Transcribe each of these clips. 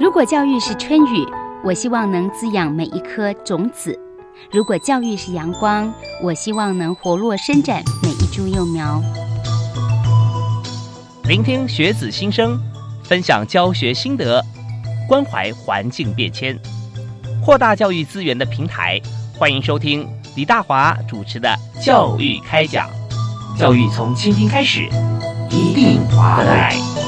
如果教育是春雨，我希望能滋养每一颗种子；如果教育是阳光，我希望能活络伸展每一株幼苗。聆听学子心声，分享教学心得，关怀环境变迁，扩大教育资源的平台。欢迎收听李大华主持的《教育开讲》，教育从倾听开始，一定划得来。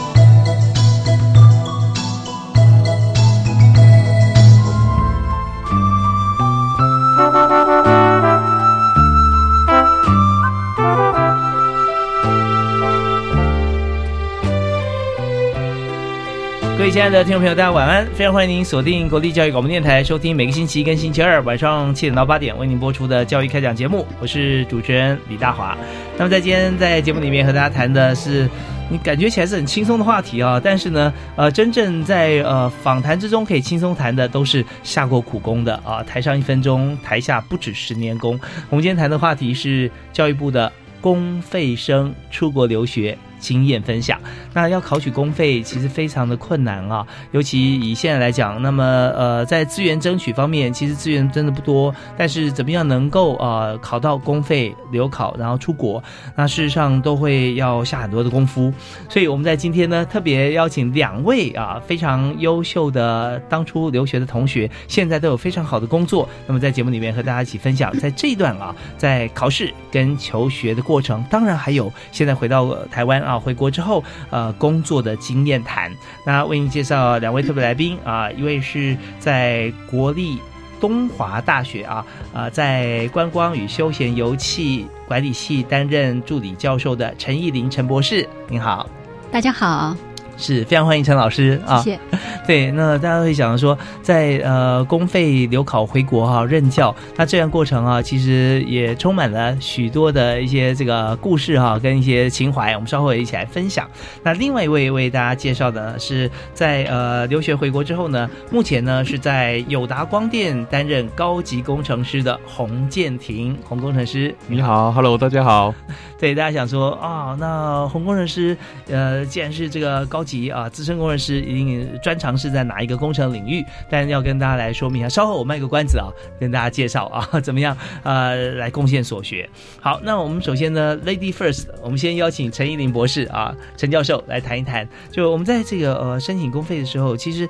亲爱的听众朋友，大家晚安！非常欢迎您锁定国立教育广播电台，收听每个星期跟星期二晚上七点到八点为您播出的教育开讲节目。我是主持人李大华。那么在今天在节目里面和大家谈的是，你感觉起来是很轻松的话题啊，但是呢，呃，真正在呃访谈之中可以轻松谈的，都是下过苦功的啊。台上一分钟，台下不止十年功。我们今天谈的话题是教育部的公费生出国留学。经验分享，那要考取公费其实非常的困难啊，尤其以现在来讲，那么呃，在资源争取方面，其实资源真的不多。但是怎么样能够呃考到公费留考，然后出国，那事实上都会要下很多的功夫。所以我们在今天呢，特别邀请两位啊非常优秀的当初留学的同学，现在都有非常好的工作。那么在节目里面和大家一起分享，在这一段啊，在考试跟求学的过程，当然还有现在回到台湾。啊，回国之后，呃，工作的经验谈。那为您介绍两位特别来宾啊，一位是在国立东华大学啊，啊，在观光与休闲游憩管理系担任助理教授的陈义林陈博士，您好，大家好。是非常欢迎陈老师啊！谢谢。对，那大家会想说，在呃公费留考回国哈任教，那这样过程啊，其实也充满了许多的一些这个故事哈，跟一些情怀。我们稍后一起来分享。那另外一位为大家介绍的是，在呃留学回国之后呢，目前呢是在友达光电担任高级工程师的洪建庭洪工程师。你好，Hello，大家好。对，大家想说啊，那洪工程师呃，既然是这个高级啊，资深工程师一定专长是在哪一个工程领域？但要跟大家来说明一下，稍后我卖个关子啊，跟大家介绍啊，怎么样呃来贡献所学。好，那我们首先呢，Lady First，我们先邀请陈依林博士啊，陈教授来谈一谈。就我们在这个呃申请公费的时候，其实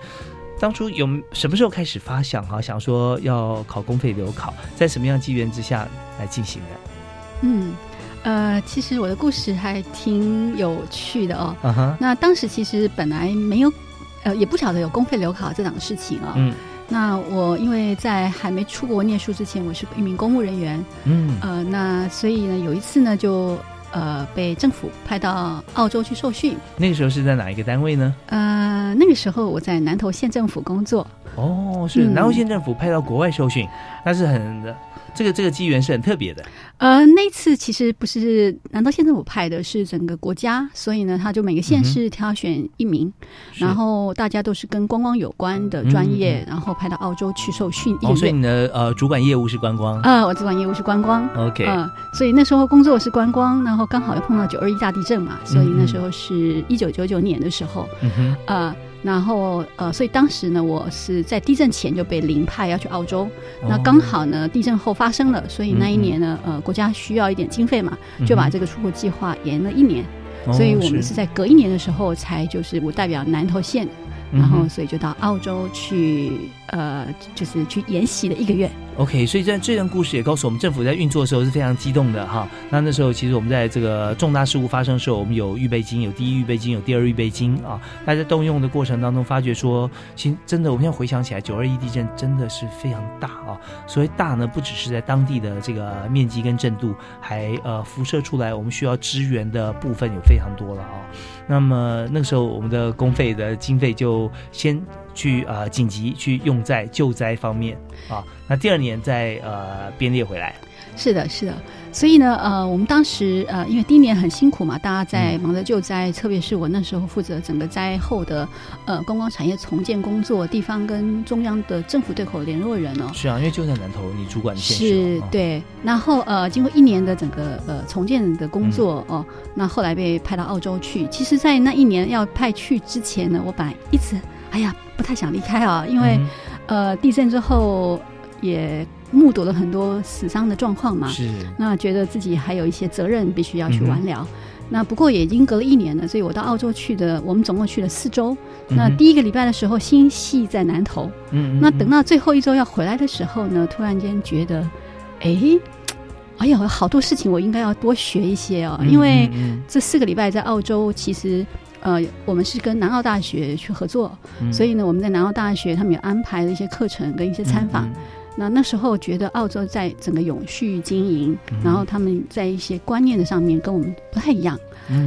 当初有什么时候开始发想哈，想说要考公费留考，在什么样机缘之下来进行的？嗯。呃，其实我的故事还挺有趣的哦。那当时其实本来没有，呃，也不晓得有公费留考这档事情啊。嗯。那我因为在还没出国念书之前，我是一名公务人员。嗯。呃，那所以呢，有一次呢，就呃被政府派到澳洲去受训。那个时候是在哪一个单位呢？呃，那个时候我在南投县政府工作。哦，是南投县政府派到国外受训，那是很的。这个这个机缘是很特别的。呃，那次其实不是南道县政府派的，是整个国家，所以呢，他就每个县市挑选一名，然后大家都是跟观光有关的专业，然后派到澳洲去受训。哦，所以你的呃主管业务是观光？呃，我主管业务是观光。OK。嗯，所以那时候工作是观光，然后刚好又碰到九二一大地震嘛，所以那时候是一九九九年的时候。嗯哼。呃。然后呃，所以当时呢，我是在地震前就被临派要去澳洲，那刚好呢，地震后发生了，所以那一年呢，呃，国家需要一点经费嘛，就把这个出国计划延了一年，所以我们是在隔一年的时候才就是我代表南投县，然后所以就到澳洲去，呃，就是去研习的一个月。OK，所以这这段故事也告诉我们，政府在运作的时候是非常激动的哈。那那时候其实我们在这个重大事故发生的时候，我们有预备金，有第一预备金，有第二预备金啊。大家动用的过程当中，发觉说，其实真的，我们现在回想起来，九二一地震真的是非常大啊。所谓大呢，不只是在当地的这个面积跟震度，还呃辐射出来，我们需要支援的部分有非常多了啊。那么那个时候，我们的公费的经费就先。去呃紧急去用在救灾方面啊，那第二年再呃编列回来。是的，是的。所以呢，呃，我们当时呃，因为第一年很辛苦嘛，大家在忙着救灾，特别是我那时候负责整个灾后的呃观光产业重建工作，地方跟中央的政府对口联络人哦。是啊，因为就在南投，你主管县是对。然后呃，经过一年的整个呃重建的工作哦，那后来被派到澳洲去。其实，在那一年要派去之前呢，我本来一直。哎呀，不太想离开啊，因为呃，地震之后也目睹了很多死伤的状况嘛，是，那觉得自己还有一些责任必须要去完了。那不过也已经隔了一年了，所以我到澳洲去的，我们总共去了四周。那第一个礼拜的时候，心系在南头。嗯。那等到最后一周要回来的时候呢，突然间觉得，哎，哎呀，好多事情我应该要多学一些哦。因为这四个礼拜在澳洲，其实呃，我们是跟南澳大学去合作，所以呢，我们在南澳大学他们有安排了一些课程跟一些参访。那那时候觉得澳洲在整个永续经营，然后他们在一些观念的上面跟我们不太一样，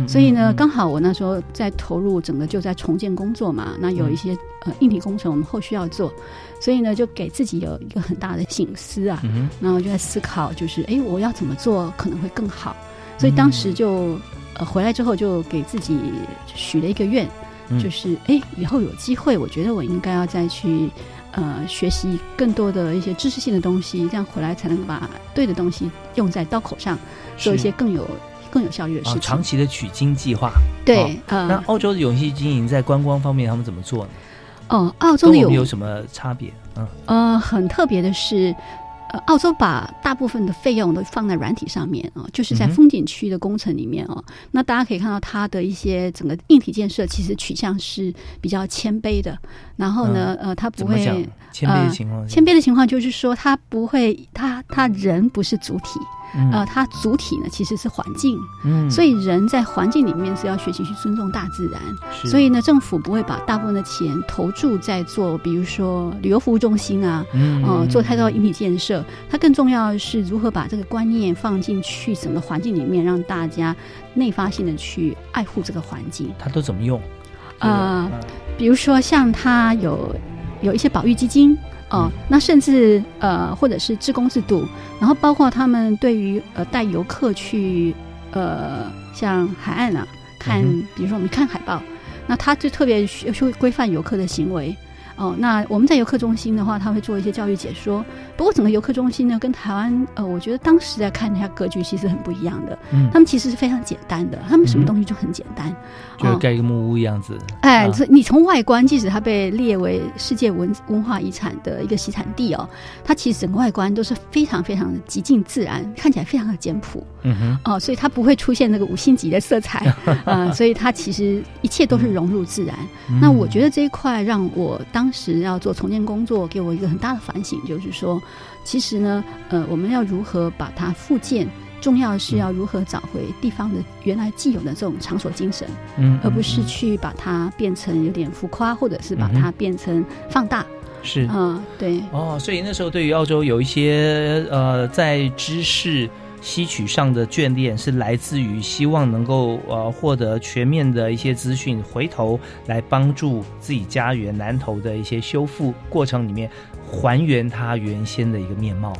所以呢，刚好我那时候在投入整个就在重建工作嘛，那有一些呃硬体工程我们后续要做，所以呢就给自己有一个很大的醒思啊，然后就在思考，就是哎我要怎么做可能会更好，所以当时就呃回来之后就给自己许了一个愿，就是哎以后有机会，我觉得我应该要再去。呃，学习更多的一些知识性的东西，这样回来才能把对的东西用在刀口上，做一些更有更有效率的事情。长期的取经计划，对。那澳洲的永续经营在观光方面，他们怎么做呢？哦，澳洲的有有什么差别？嗯，呃，很特别的是。呃，澳洲把大部分的费用都放在软体上面啊，就是在风景区的工程里面哦。那大家可以看到它的一些整个硬体建设，其实取向是比较谦卑的。然后呢，呃，他不会谦卑的情况，谦卑的情况就是说，他不会，他他人不是主体。呃，它主体呢其实是环境，嗯，所以人在环境里面是要学习去尊重大自然，所以呢，政府不会把大部分的钱投注在做，比如说旅游服务中心啊，嗯，做太多硬体建设，它更重要的是如何把这个观念放进去整个环境里面，让大家内发性的去爱护这个环境。它都怎么用？啊，比如说像它有有一些保育基金。哦，那甚至呃，或者是职工制度，然后包括他们对于呃带游客去呃像海岸啊看，比如说我们看海报，那他就特别需要规范游客的行为。哦，那我们在游客中心的话，他会做一些教育解说。不过整个游客中心呢，跟台湾呃，我觉得当时在看一下格局，其实很不一样的。嗯，他们其实是非常简单的，他们什么东西就很简单，就盖一个木屋样子。哎，你从外观，即使它被列为世界文文化遗产的一个习产地哦，它其实整个外观都是非常非常的极尽自然，看起来非常的简朴。嗯哼，哦，所以它不会出现那个五星级的色彩啊，所以它其实一切都是融入自然。那我觉得这一块让我当时要做重建工作，给我一个很大的反省，就是说。其实呢，呃，我们要如何把它复建？重要的是要如何找回地方的原来既有的这种场所精神，嗯，而不是去把它变成有点浮夸，或者是把它变成放大。是啊，对。哦，所以那时候对于澳洲有一些呃，在知识。吸取上的眷恋是来自于希望能够呃获得全面的一些资讯，回头来帮助自己家园南头的一些修复过程里面还原它原先的一个面貌。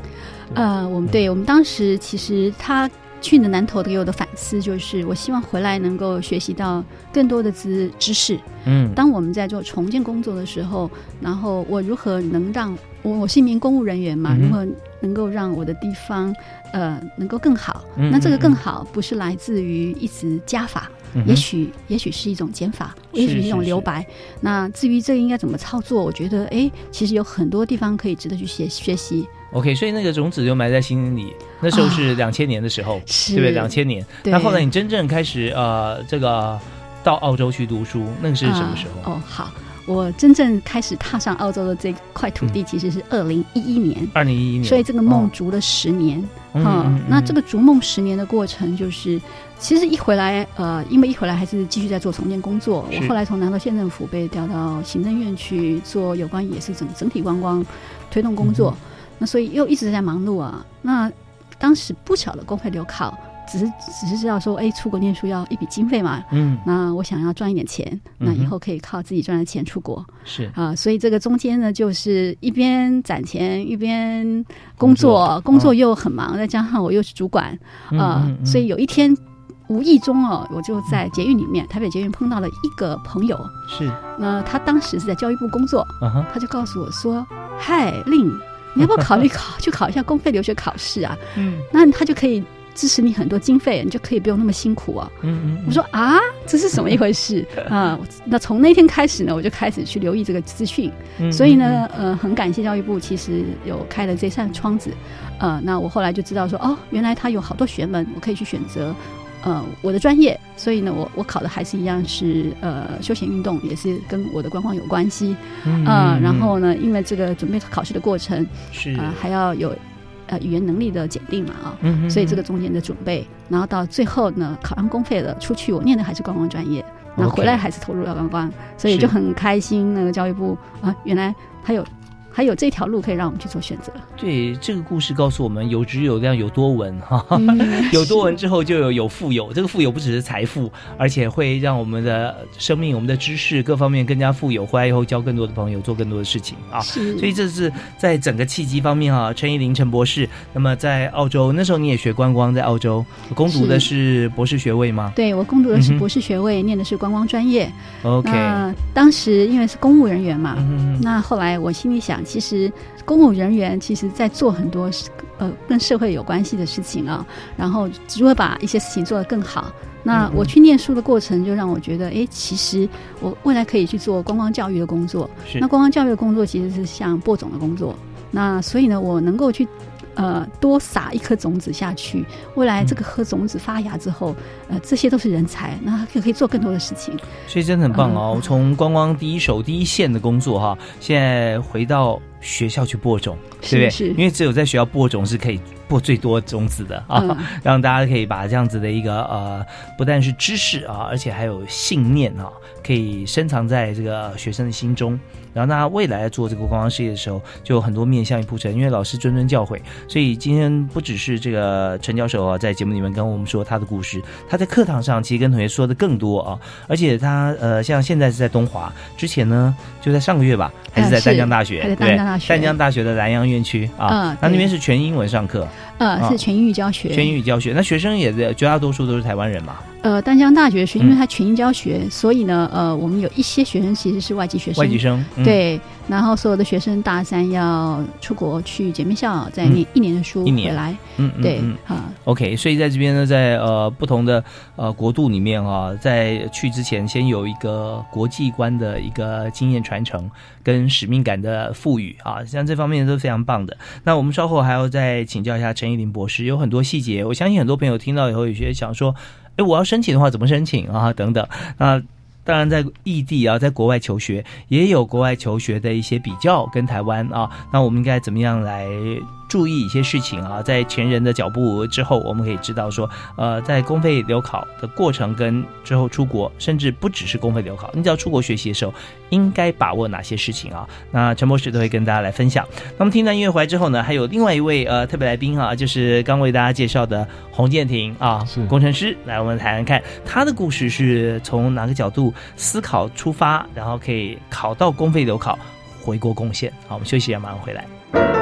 呃，我们对我们当时其实他去的南头给我的反思就是，我希望回来能够学习到更多的知知识。嗯，当我们在做重建工作的时候，然后我如何能让我我是一名公务人员嘛，如何能够让我的地方。呃，能够更好，那这个更好不是来自于一直加法，也许也许是一种减法，也许是一种留白。那至于这个应该怎么操作，我觉得哎，其实有很多地方可以值得去学学习。OK，所以那个种子就埋在心里，那时候是两千年的时候，对不对？两千年。那后来你真正开始呃，这个到澳洲去读书，那个是什么时候？哦，好。我真正开始踏上澳洲的这块土地，其实是二零一一年。二零一一年，所以这个梦逐了十年。嗯，那这个逐梦十年的过程，就是其实一回来，呃，因为一回来还是继续在做重建工作。我后来从南投县政府被调到行政院去做有关也是整整体观光推动工作，那所以又一直在忙碌啊。那当时不少的公费留考。只是只是知道说，哎，出国念书要一笔经费嘛，嗯，那我想要赚一点钱，那以后可以靠自己赚的钱出国，是。啊，所以这个中间呢，就是一边攒钱一边工作，工作又很忙，再加上我又是主管啊，所以有一天无意中哦，我就在捷运里面，台北捷运碰到了一个朋友，是，那他当时是在教育部工作，他就告诉我说，嗨，令，你要不要考虑考去考一下公费留学考试啊？嗯，那他就可以。支持你很多经费，你就可以不用那么辛苦啊。嗯嗯，我说啊，这是什么一回事啊？那从那天开始呢，我就开始去留意这个资讯。所以呢，呃，很感谢教育部，其实有开了这扇窗子。呃，那我后来就知道说，哦，原来他有好多学门，我可以去选择。呃，我的专业，所以呢，我我考的还是一样是呃休闲运动，也是跟我的观光有关系。嗯，然后呢，因为这个准备考试的过程是啊，还要有呃语言能力的检定嘛啊，所以这个中间的准备，然后到最后呢，考上公费了，出去我念的还是观光专业，然后回来还是投入了观光，所以就很开心。那个教育部啊，原来还有。还有这条路可以让我们去做选择。对，这个故事告诉我们，有质有量有多文哈，有多文之后就有有富有。这个富有不只是财富，而且会让我们的生命、我们的知识各方面更加富有。回来以后交更多的朋友，做更多的事情啊。是。所以这是在整个契机方面啊。陈依林陈博士，那么在澳洲那时候你也学观光，在澳洲攻读的是博士学位吗？对，我攻读的是博士学位，念的是观光专业。OK。当时因为是公务人员嘛，那后来我心里想。其实，公务人员其实在做很多呃跟社会有关系的事情啊，然后如何把一些事情做得更好。那我去念书的过程，就让我觉得，哎，其实我未来可以去做观光教育的工作。那观光教育的工作其实是像播种的工作。那所以呢，我能够去。呃，多撒一颗种子下去，未来这个颗种子发芽之后，呃，这些都是人才，那就可以做更多的事情。所以真的很棒哦！从观光第一手、第一线的工作哈，现在回到学校去播种，对不对？因为只有在学校播种是可以播最多种子的啊，让大家可以把这样子的一个呃，不但是知识啊，而且还有信念啊，可以深藏在这个学生的心中。然后，那未来做这个观光事业的时候，就有很多面向于铺陈。因为老师谆谆教诲，所以今天不只是这个陈教授啊，在节目里面跟我们说他的故事，他在课堂上其实跟同学说的更多啊。而且他呃，像现在是在东华，之前呢就在上个月吧，还是在湛江大学，对，湛江大学的南洋院区啊，那那边是全英文上课，呃，是全英语教学，全英语教学。那学生也在绝大多数都是台湾人嘛。呃，丹江大学是因为它全英教学，所以呢，呃，我们有一些学生其实是外籍学生。外籍生，对。然后所有的学生大三要出国去姐妹校，再念一年的书回来。嗯，对，啊，OK。所以在这边呢，在呃不同的呃国度里面啊，在去之前先有一个国际观的一个经验传承跟使命感的赋予啊，像这方面都是非常棒的。那我们稍后还要再请教一下陈依林博士，有很多细节，我相信很多朋友听到以后有些想说。哎，我要申请的话，怎么申请啊？等等，那当然在异地啊，在国外求学也有国外求学的一些比较跟台湾啊，那我们应该怎么样来？注意一些事情啊，在前人的脚步之后，我们可以知道说，呃，在公费留考的过程跟之后出国，甚至不只是公费留考，你只要出国学习的时候，应该把握哪些事情啊？那陈博士都会跟大家来分享。那么听完音乐回来之后呢，还有另外一位呃特别来宾啊，就是刚为大家介绍的洪建廷啊，工程师，来我们谈谈看他的故事是从哪个角度思考出发，然后可以考到公费留考回国贡献。好，我们休息一下，马上回来。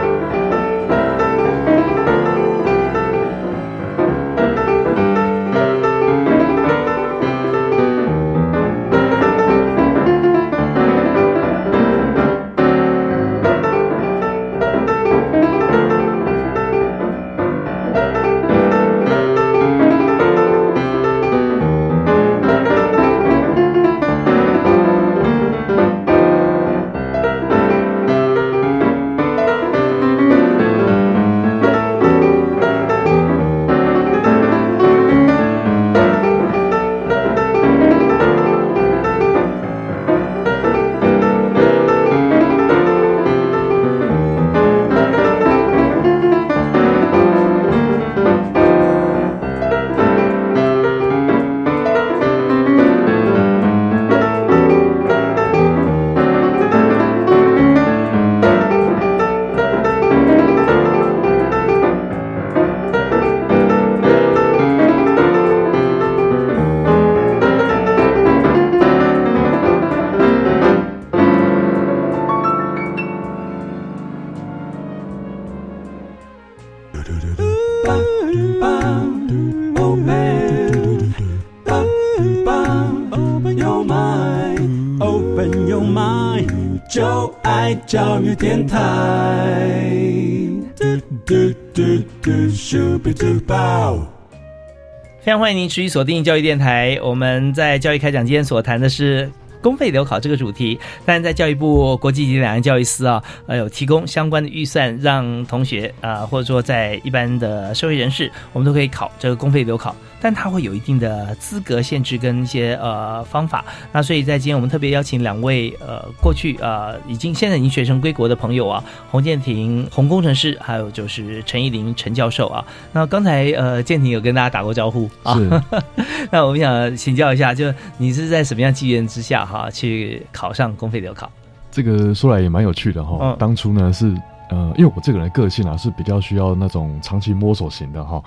非常欢迎您持续锁定教育电台。我们在教育开讲间所谈的是公费留考这个主题，但在教育部国际级两岸教育司啊，呃，有提供相关的预算，让同学啊，或者说在一般的社会人士，我们都可以考这个公费留考。但它会有一定的资格限制跟一些呃方法，那所以在今天我们特别邀请两位呃过去呃已经现在已经学成归国的朋友啊，洪建庭洪工程师，还有就是陈义林陈教授啊。那刚才呃建庭有跟大家打过招呼啊，那我们想请教一下，就你是在什么样机缘之下哈去考上公费留考？这个说来也蛮有趣的哈，当初呢是。呃，因为我这个人个性啊是比较需要那种长期摸索型的哈，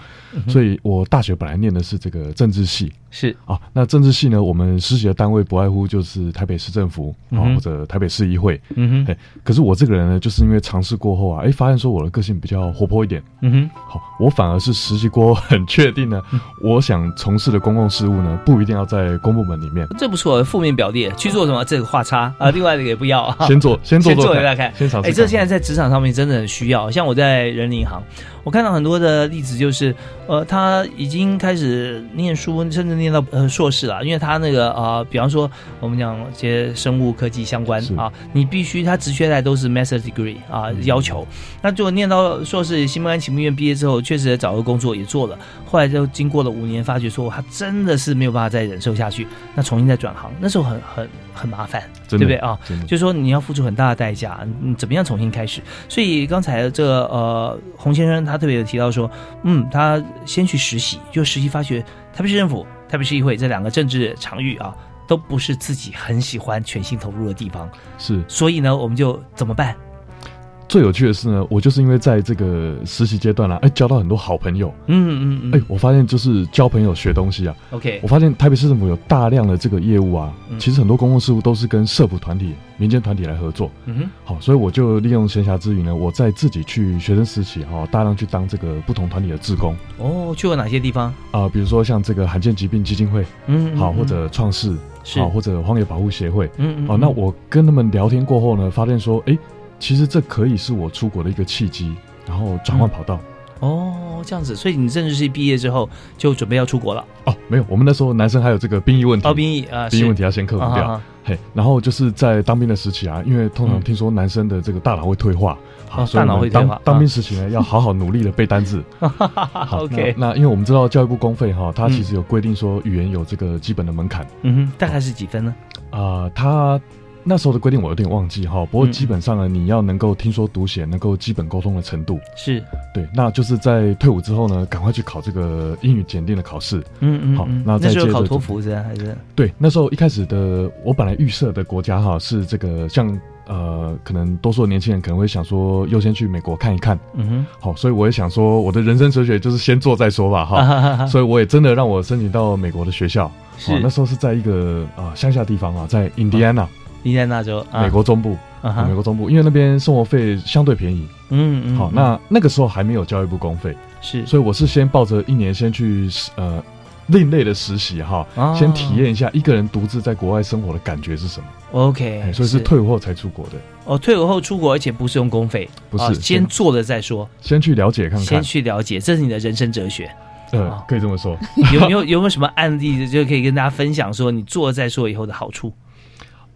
所以我大学本来念的是这个政治系。是啊，那政治系呢？我们实习的单位不外乎就是台北市政府啊，或者台北市议会。嗯哼，可是我这个人呢，就是因为尝试过后啊，哎，发现说我的个性比较活泼一点。嗯哼，好，我反而是实习过后很确定呢，我想从事的公共事务呢，不一定要在公部门里面。这不错，负面表弟去做什么？这个画叉啊，另外一个也不要。先做，先做做给大家看，先尝试。哎，这现在在职场上面真的很需要。像我在人民银行。我看到很多的例子，就是，呃，他已经开始念书，甚至念到呃硕士了，因为他那个啊，比方说我们讲一些生物科技相关啊，你必须他直缺在都是 master degree 啊要求，那就念到硕士，心不甘情不愿毕业之后，确实找个工作也做了，后来就经过了五年，发觉说他真的是没有办法再忍受下去，那重新再转行，那时候很很很麻烦，对不对啊？就是说你要付出很大的代价，你怎么样重新开始？所以刚才这个呃洪先生他。他特别有提到说，嗯，他先去实习，就实习发觉台北市政府、台北市议会这两个政治场域啊，都不是自己很喜欢、全心投入的地方。是，所以呢，我们就怎么办？最有趣的是呢，我就是因为在这个实习阶段啦，哎，交到很多好朋友。嗯嗯嗯。哎，我发现就是交朋友学东西啊。OK。我发现台北市政府有大量的这个业务啊，其实很多公共事务都是跟社福团体、民间团体来合作。嗯哼。好，所以我就利用闲暇之余呢，我在自己去学生实习哈，大量去当这个不同团体的志工。哦，去过哪些地方？啊，比如说像这个罕见疾病基金会，嗯，好，或者创世，好，或者荒野保护协会，嗯嗯。好，那我跟他们聊天过后呢，发现说，哎。其实这可以是我出国的一个契机，然后转换跑道。哦，这样子，所以你政治系毕业之后就准备要出国了？哦，没有，我们那时候男生还有这个兵役问题。哦，兵役啊，兵役问题要先克服掉。嘿，然后就是在当兵的时期啊，因为通常听说男生的这个大脑会退化，好，大脑会退化。当兵时期呢，要好好努力的背单字。OK，那因为我们知道教育部公费哈，它其实有规定说语言有这个基本的门槛。嗯哼，大概是几分呢？啊，他。那时候的规定我有点忘记哈，不过基本上呢，你要能够听说读写，能够基本沟通的程度是对。那就是在退伍之后呢，赶快去考这个英语检定的考试。嗯嗯，好，那再接着考托福是还是？对，那时候一开始的我本来预设的国家哈是这个，像呃，可能多数的年轻人可能会想说优先去美国看一看。嗯哼，好，所以我也想说我的人生哲学就是先做再说吧哈。所以我也真的让我申请到美国的学校。是，那时候是在一个啊乡下地方啊，在印第安纳。印第安纳州，美国中部，美国中部，因为那边生活费相对便宜。嗯嗯。好，那那个时候还没有教育部公费，是，所以我是先抱着一年先去呃另类的实习哈，先体验一下一个人独自在国外生活的感觉是什么。OK，所以是退伍后才出国的。哦，退伍后出国，而且不是用公费，不是，先做了再说，先去了解看看，先去了解，这是你的人生哲学。呃，可以这么说。有没有有没有什么案例就可以跟大家分享，说你做了再说以后的好处？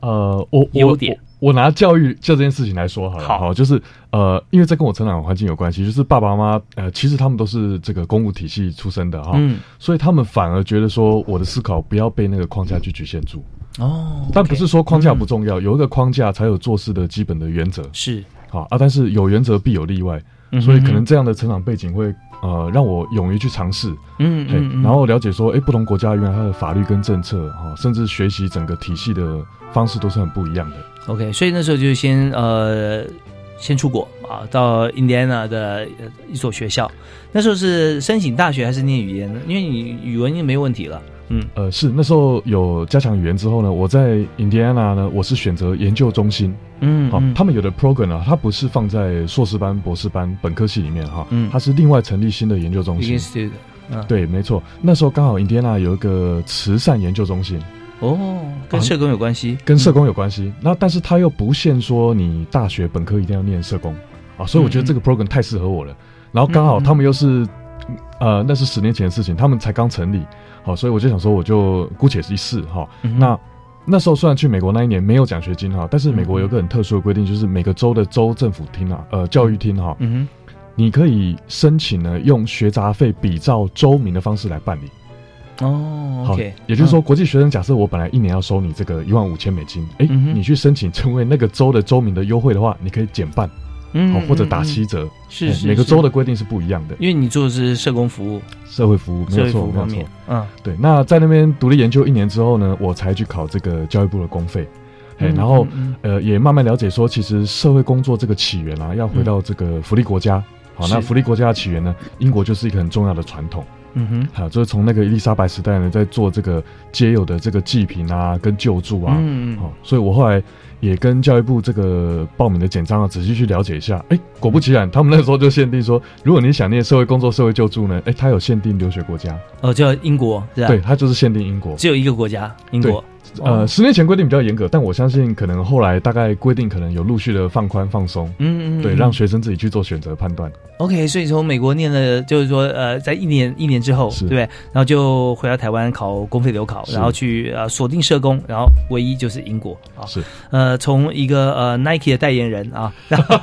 呃，我我我拿教育这件事情来说好了，好，就是呃，因为这跟我成长环境有关系，就是爸爸妈妈呃，其实他们都是这个公务体系出身的哈，嗯，所以他们反而觉得说我的思考不要被那个框架去局限住。哦，但不是说框架不重要，有一个框架才有做事的基本的原则。是。好啊，但是有原则必有例外，所以可能这样的成长背景会。呃，让我勇于去尝试，嗯嗯，然后了解说，哎，不同国家原来它的法律跟政策，哈，甚至学习整个体系的方式都是很不一样的。OK，所以那时候就先呃，先出国啊，到 Indiana 的一所学校。那时候是申请大学还是念语言呢？因为你语文已经没问题了。嗯，呃，是那时候有加强语言之后呢，我在 Indiana 呢，我是选择研究中心。嗯，好，他们有的 program 啊，它不是放在硕士班、博士班、本科系里面哈，嗯，它是另外成立新的研究中心。对，没错，那时候刚好 Indiana 有一个慈善研究中心。哦，跟社工有关系？跟社工有关系。那但是他又不限说你大学本科一定要念社工啊，所以我觉得这个 program 太适合我了。然后刚好他们又是。呃，那是十年前的事情，他们才刚成立，好，所以我就想说，我就姑且一试哈。那那时候虽然去美国那一年没有奖学金哈，但是美国有个很特殊的规定，就是每个州的州政府厅啊，呃，教育厅哈，嗯哼，你可以申请呢用学杂费比照州民的方式来办理。哦，好，也就是说，国际学生假设我本来一年要收你这个一万五千美金，哎，你去申请成为那个州的州民的优惠的话，你可以减半。好，或者打七折，是每个州的规定是不一样的。因为你做的是社工服务、社会服务，没有错，没有错。嗯，对。那在那边独立研究一年之后呢，我才去考这个教育部的公费。哎，然后呃，也慢慢了解说，其实社会工作这个起源啊，要回到这个福利国家。好，那福利国家的起源呢，英国就是一个很重要的传统。嗯哼，好，就是从那个伊丽莎白时代呢，在做这个街友的这个祭品啊，跟救助啊。嗯嗯。好，所以我后来。也跟教育部这个报名的简章啊，仔细去了解一下。哎，果不其然，他们那时候就限定说，如果你想念社会工作、社会救助呢，哎，他有限定留学国家。哦，叫英国，是吧？对，他就是限定英国，只有一个国家，英国。呃，十年前规定比较严格，但我相信可能后来大概规定可能有陆续的放宽放松，嗯嗯，对，让学生自己去做选择判断。OK，所以从美国念了，就是说呃，在一年一年之后，对，然后就回到台湾考公费留考，然后去呃锁定社工，然后唯一就是英国啊，是。呃从一个呃 Nike 的代言人啊，然 后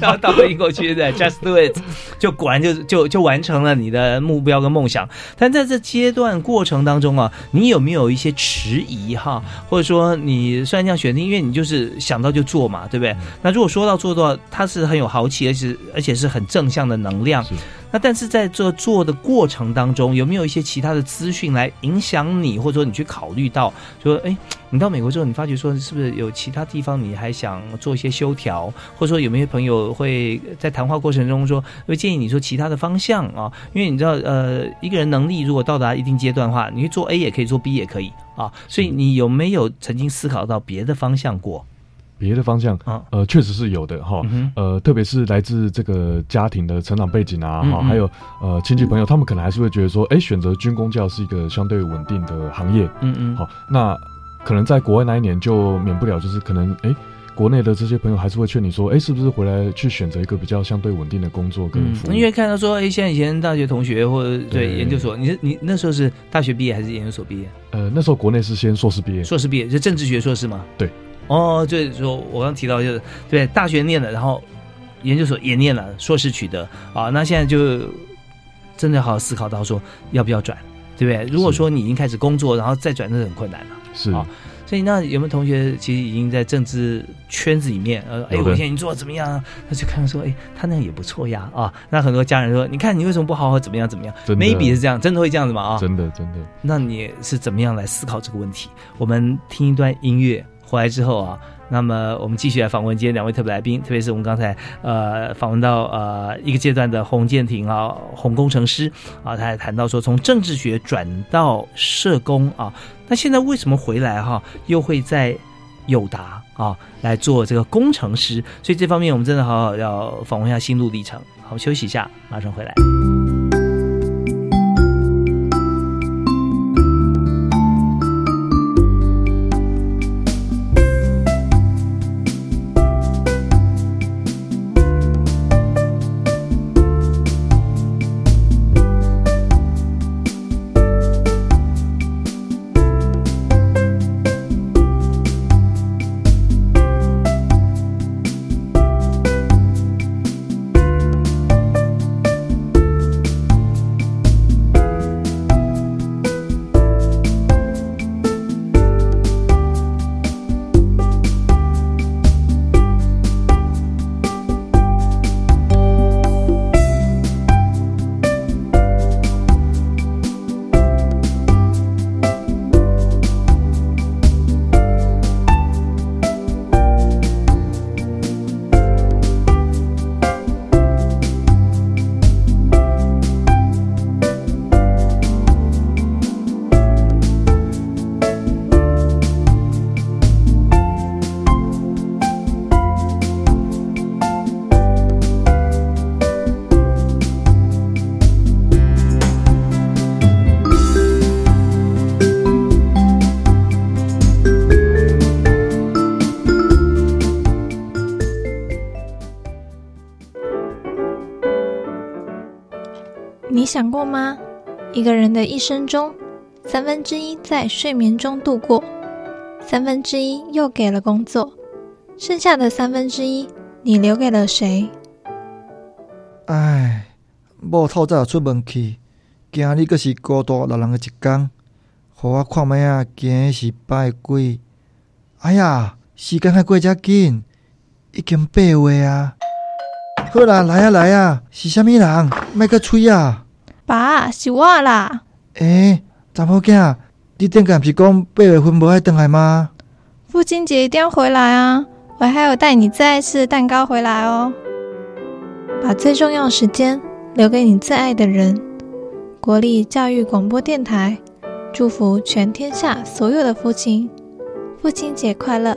然后到了英国去对 Just Do It，就果然就就就完成了你的目标跟梦想。但在这阶段过程当中啊，你有没有一些迟疑？哈，或者说你虽然这样选定，因为你就是想到就做嘛，对不对？那如果说到做的话，它是很有豪气，而且而且是很正向的能量。那但是在这做的过程当中，有没有一些其他的资讯来影响你，或者说你去考虑到，说哎，你到美国之后，你发觉说是不是有其他地方你还想做一些修调，或者说有没有朋友会在谈话过程中说会建议你说其他的方向啊？因为你知道，呃，一个人能力如果到达一定阶段的话，你去做 A 也可以，做 B 也可以啊。所以你有没有曾经思考到别的方向过？别的方向啊，呃，确实是有的哈，呃，特别是来自这个家庭的成长背景啊，哈，还有呃亲戚朋友，他们可能还是会觉得说，哎，选择军工教是一个相对稳定的行业，嗯嗯，好，那可能在国外那一年就免不了，就是可能哎，国内的这些朋友还是会劝你说，哎，是不是回来去选择一个比较相对稳定的工作跟服务？因为看到说，哎，像以前大学同学或者对研究所，你你那时候是大学毕业还是研究所毕业？呃，那时候国内是先硕士毕业，硕士毕业是政治学硕士吗？对。哦，就是说我刚提到，就是对大学念了，然后研究所也念了，硕士取得啊，那现在就真的好好思考到说要不要转，对不对？如果说你已经开始工作，然后再转，那是很困难了。是啊，所以那有没有同学其实已经在政治圈子里面？呃，哎，我现在你做的怎么样？他就看说，哎，他那样也不错呀啊。那很多家人说，你看你为什么不好好怎么样怎么样？maybe 是这样，真的会这样子吗？啊，真的真的。那你是怎么样来思考这个问题？我们听一段音乐。回来之后啊，那么我们继续来访问今天两位特别来宾，特别是我们刚才呃访问到呃一个阶段的洪建庭啊，洪工程师啊，他还谈到说从政治学转到社工啊，那现在为什么回来哈，又会在友达啊来做这个工程师？所以这方面我们真的好好要访问一下心路历程。好，休息一下，马上回来。想过吗？一个人的一生中，三分之一在睡眠中度过，三分之一又给了工作，剩下的三分之一，你留给了谁？唉，某透早出门去，今日阁是孤独老人的一天，互我看觅啊，今日是拜鬼？哎呀，时间还过遮紧，已经八月啊！好啦，来啊来啊，是虾米人？莫阁吹啊！爸，是我啦。诶，查某囝，你顶个毋是讲八月份无爱回来吗？父亲节一定要回来啊！我还有带你最爱吃的蛋糕回来哦。把最重要的时间留给你最爱的人。国立教育广播电台，祝福全天下所有的父亲，父亲节快乐！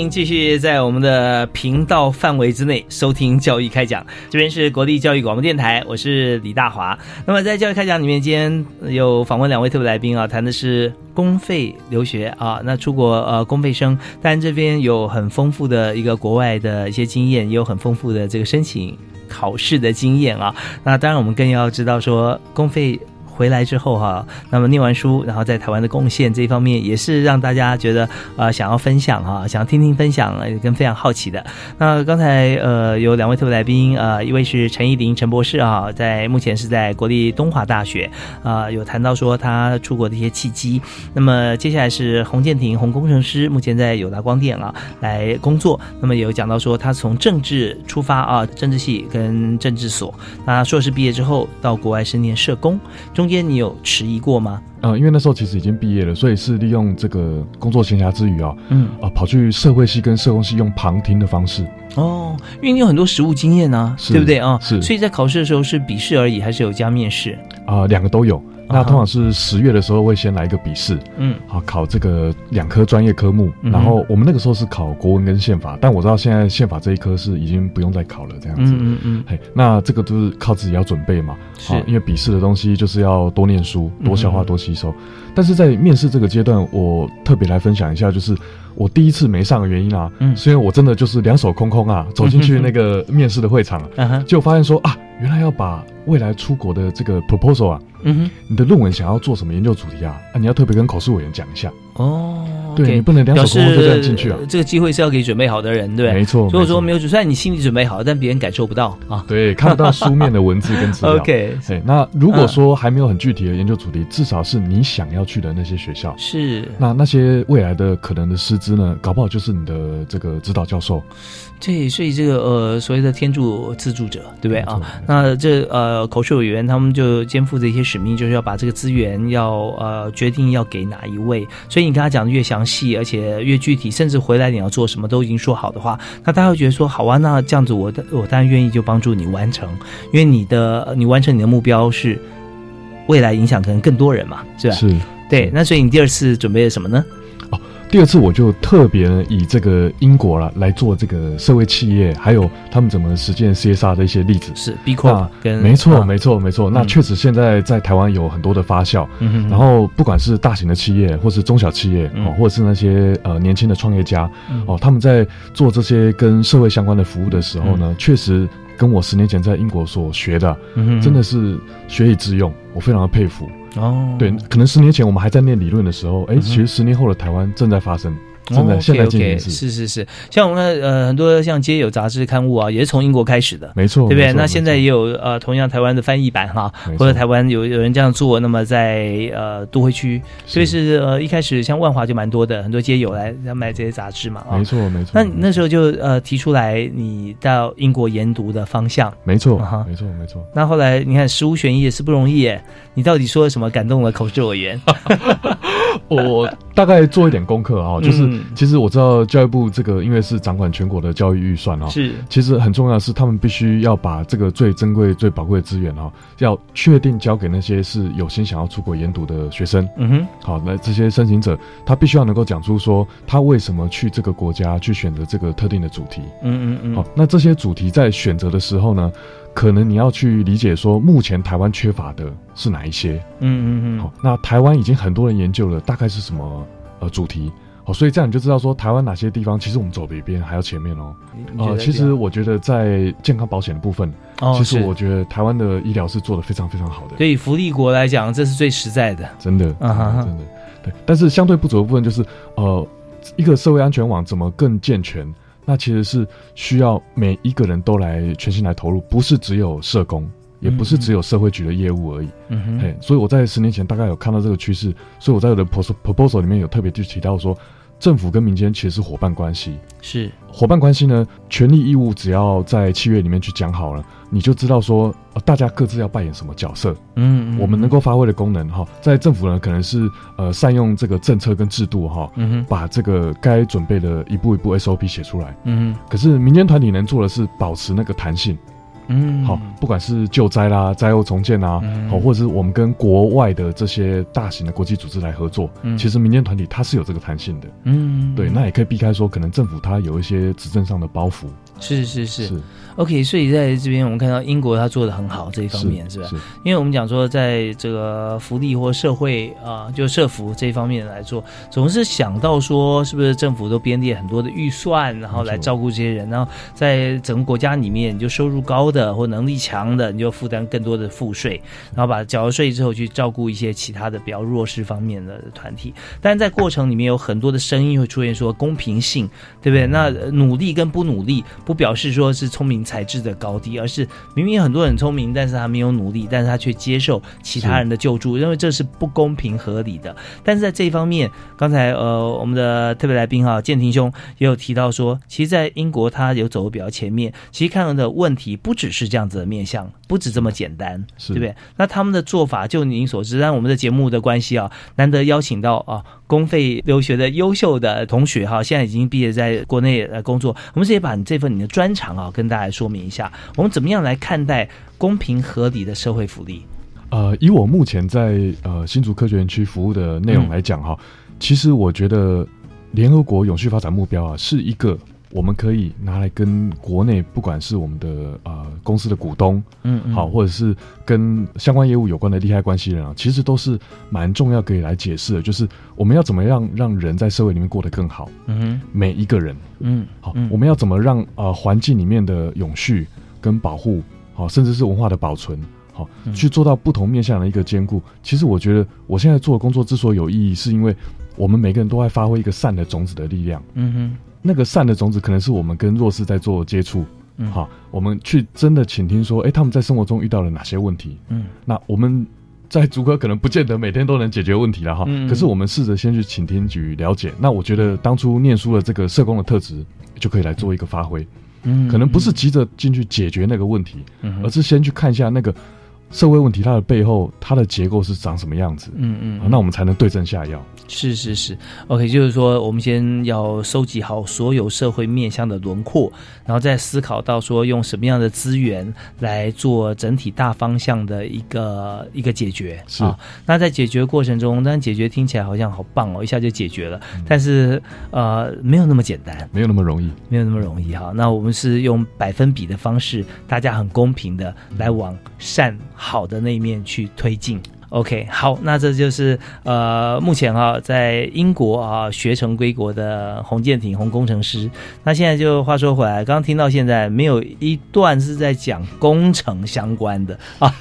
您继续在我们的频道范围之内收听教育开讲，这边是国立教育广播电台，我是李大华。那么在教育开讲里面，今天有访问两位特别来宾啊，谈的是公费留学啊，那出国呃公费生，当然这边有很丰富的一个国外的一些经验，也有很丰富的这个申请考试的经验啊。那当然我们更要知道说公费。回来之后哈，那么念完书，然后在台湾的贡献这一方面，也是让大家觉得呃想要分享哈，想要听听分享，跟非常好奇的。那刚才呃有两位特别来宾呃，一位是陈依林陈博士啊，在目前是在国立东华大学啊，有谈到说他出国的一些契机。那么接下来是洪建庭洪工程师，目前在友达光电啊来工作。那么有讲到说他从政治出发啊，政治系跟政治所，那硕士毕业之后到国外是念社工中。间你有迟疑过吗？呃，因为那时候其实已经毕业了，所以是利用这个工作闲暇之余啊，嗯啊，跑去社会系跟社工系用旁听的方式。哦，因为你有很多实务经验啊，对不对啊？是，所以在考试的时候是笔试而已，还是有加面试？啊，两个都有。那通常是十月的时候会先来一个笔试，嗯，好考这个两科专业科目，然后我们那个时候是考国文跟宪法，但我知道现在宪法这一科是已经不用再考了，这样子，嗯嗯嗯，嘿，那这个都是靠自己要准备嘛，是，因为笔试的东西就是要多念书、多消化、多吸收，但是在面试这个阶段，我特别来分享一下，就是我第一次没上的原因啊，嗯，是因为我真的就是两手空空啊，走进去那个面试的会场，就发现说啊，原来要把未来出国的这个 proposal 啊。嗯哼，你的论文想要做什么研究主题啊？啊，你要特别跟考试委员讲一下哦。对你不能两手空空就这样进去啊。这个机会是要给准备好的人，对没错。如果说没有准备，你心里准备好，但别人感受不到啊。对，看不到书面的文字跟资料。OK，对。那如果说还没有很具体的研究主题，至少是你想要去的那些学校。是。那那些未来的可能的师资呢？搞不好就是你的这个指导教授。对，所以这个呃所谓的天助自助者，对不对啊？那这呃口试委员他们就肩负着一些使命，就是要把这个资源要呃决定要给哪一位。所以你跟他讲的越详细，而且越具体，甚至回来你要做什么都已经说好的话，那大家会觉得说好啊，那这样子我我当然愿意就帮助你完成，因为你的你完成你的目标是未来影响可能更多人嘛，是吧？是，对。那所以你第二次准备了什么呢？第二次我就特别以这个英国了来做这个社会企业，还有他们怎么实践 CSR 的一些例子。是 B Corp 跟没错没错没错，那确实现在在台湾有很多的发酵。嗯然后不管是大型的企业，或是中小企业，哦，或者是那些呃年轻的创业家，哦，他们在做这些跟社会相关的服务的时候呢，确实跟我十年前在英国所学的，真的是学以致用，我非常的佩服。哦，对，可能十年前我们还在念理论的时候，哎，其实十年后的台湾正在发生。真的，现在进是是是，像我们呃很多像街友杂志刊物啊，也是从英国开始的，没错，对不对？那现在也有呃同样台湾的翻译版哈，或者台湾有有人这样做，那么在呃都会区，所以是呃一开始像万华就蛮多的，很多街友来来买这些杂志嘛，没错没错。那你那时候就呃提出来你到英国研读的方向，没错没错没错。那后来你看十五选一也是不容易耶，你到底说了什么感动了口试委员？我大概做一点功课啊，就是其实我知道教育部这个，因为是掌管全国的教育预算啊，是其实很重要的是，他们必须要把这个最珍贵、最宝贵的资源啊，要确定交给那些是有心想要出国研读的学生。嗯哼，好，那这些申请者他必须要能够讲出说他为什么去这个国家去选择这个特定的主题。嗯嗯嗯，好，那这些主题在选择的时候呢？可能你要去理解说，目前台湾缺乏的是哪一些？嗯嗯嗯。好，那台湾已经很多人研究了，大概是什么呃主题？好，所以这样你就知道说，台湾哪些地方其实我们走北边还要前面哦。呃，其实我觉得在健康保险的部分，其实我觉得台湾的医疗是做的非常非常好的。对福利国来讲，这是最实在的。真的，啊真的。对，但是相对不足的部分就是，呃，一个社会安全网怎么更健全？那其实是需要每一个人都来全心来投入，不是只有社工，也不是只有社会局的业务而已。嗯哼，所以我在十年前大概有看到这个趋势，所以我在我的 proposal 里面有特别去提到说。政府跟民间其实是伙伴关系，是伙伴关系呢。权利义务只要在契约里面去讲好了，你就知道说，大家各自要扮演什么角色。嗯，我们能够发挥的功能哈，在政府呢，可能是呃善用这个政策跟制度哈，嗯把这个该准备的一步一步 SOP 写出来。嗯，可是民间团体能做的是保持那个弹性。嗯，好，不管是救灾啦、灾后重建啊，好，或者是我们跟国外的这些大型的国际组织来合作，其实民间团体它是有这个弹性的。嗯，对，那也可以避开说可能政府它有一些执政上的包袱。是是是。OK，所以在这边我们看到英国他做的很好这一方面是吧？因为我们讲说在这个福利或社会啊，就社福这一方面来做，总是想到说是不是政府都编列很多的预算，然后来照顾这些人，然后在整个国家里面，你就收入高的或能力强的，你就负担更多的赋税，然后把缴了税之后去照顾一些其他的比较弱势方面的团体。但在过程里面有很多的声音会出现说公平性，对不对？那努力跟不努力不表示说是聪明。才智的高低，而是明明很多人聪明，但是他没有努力，但是他却接受其他人的救助，认为这是不公平合理的。但是在这一方面，刚才呃我们的特别来宾哈建廷兄也有提到说，其实，在英国他有走的比较前面，其实看到的问题不只是这样子的面向，不止这么简单，对不对？那他们的做法，就您所知，但我们的节目的关系啊，难得邀请到啊公费留学的优秀的同学哈，现在已经毕业在国内呃工作，我们直接把你这份你的专长啊跟大家说。说明一下，我们怎么样来看待公平合理的社会福利？呃，以我目前在呃新竹科学园区服务的内容来讲哈，其实我觉得联合国永续发展目标啊，是一个我们可以拿来跟国内不管是我们的呃公司的股东，嗯，好，或者是跟相关业务有关的利害关系人啊，其实都是蛮重要可以来解释的，就是我们要怎么样让人在社会里面过得更好，嗯哼，每一个人。嗯，好，我们要怎么让呃环境里面的永续跟保护，好，甚至是文化的保存，好，去做到不同面向的一个兼顾。其实我觉得我现在做的工作之所以有意义，是因为我们每个人都在发挥一个善的种子的力量。嗯哼，那个善的种子可能是我们跟弱势在做接触，好，我们去真的倾听说，哎，他们在生活中遇到了哪些问题？嗯，那我们。在竹科可能不见得每天都能解决问题了哈，可是我们试着先去倾听与了解。那我觉得当初念书的这个社工的特质就可以来做一个发挥。嗯，可能不是急着进去解决那个问题，而是先去看一下那个社会问题它的背后它的结构是长什么样子？嗯嗯，那我们才能对症下药。是是是，OK，就是说我们先要收集好所有社会面向的轮廓，然后再思考到说用什么样的资源来做整体大方向的一个一个解决。是，那在解决过程中，但解决听起来好像好棒哦，一下就解决了，但是呃，没有那么简单，没有那么容易，没有那么容易哈。那我们是用百分比的方式，大家很公平的来往善好的那一面去推进。OK，好，那这就是呃，目前啊，在英国啊学成归国的洪建廷洪工程师。那现在就话说回来，刚刚听到现在没有一段是在讲工程相关的啊，